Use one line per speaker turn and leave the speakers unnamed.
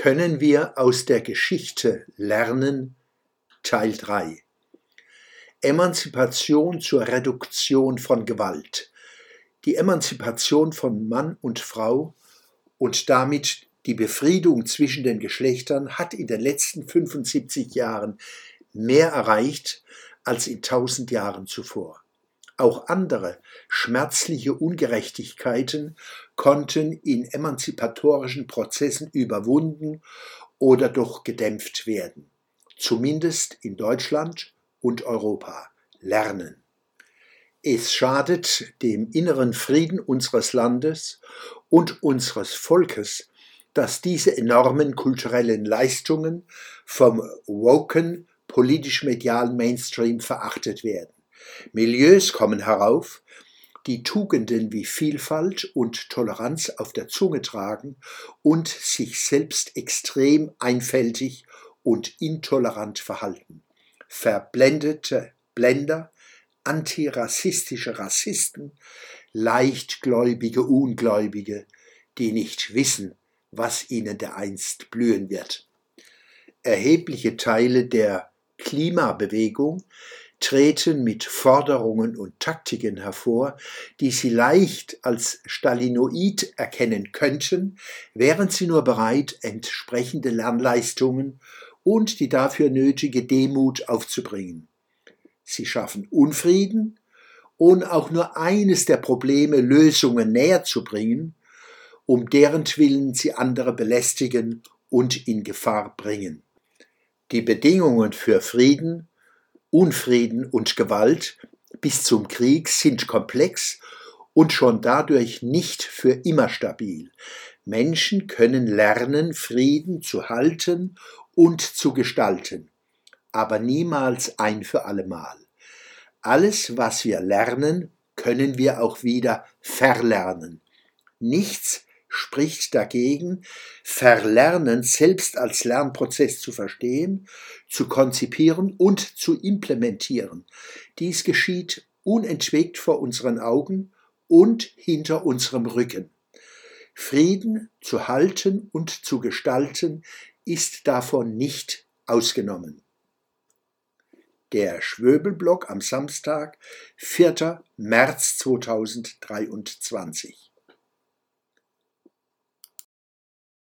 Können wir aus der Geschichte lernen? Teil 3 Emanzipation zur Reduktion von Gewalt. Die Emanzipation von Mann und Frau und damit die Befriedung zwischen den Geschlechtern hat in den letzten 75 Jahren mehr erreicht als in tausend Jahren zuvor. Auch andere schmerzliche Ungerechtigkeiten konnten in emanzipatorischen Prozessen überwunden oder doch gedämpft werden. Zumindest in Deutschland und Europa lernen. Es schadet dem inneren Frieden unseres Landes und unseres Volkes, dass diese enormen kulturellen Leistungen vom woken politisch-medialen Mainstream verachtet werden. Milieus kommen herauf, die Tugenden wie Vielfalt und Toleranz auf der Zunge tragen und sich selbst extrem einfältig und intolerant verhalten verblendete Blender, antirassistische Rassisten, leichtgläubige Ungläubige, die nicht wissen, was ihnen dereinst blühen wird. Erhebliche Teile der Klimabewegung treten mit Forderungen und Taktiken hervor, die sie leicht als Stalinoid erkennen könnten, wären sie nur bereit, entsprechende Lernleistungen und die dafür nötige Demut aufzubringen. Sie schaffen Unfrieden, ohne auch nur eines der Probleme Lösungen näher zu bringen, um deren Willen sie andere belästigen und in Gefahr bringen. Die Bedingungen für Frieden, Unfrieden und Gewalt bis zum Krieg sind komplex und schon dadurch nicht für immer stabil. Menschen können lernen, Frieden zu halten und zu gestalten, aber niemals ein für allemal. Alles, was wir lernen, können wir auch wieder verlernen. Nichts spricht dagegen, Verlernen selbst als Lernprozess zu verstehen, zu konzipieren und zu implementieren. Dies geschieht unentwegt vor unseren Augen und hinter unserem Rücken. Frieden zu halten und zu gestalten ist davon nicht ausgenommen. Der Schwöbelblock am Samstag, 4. März 2023.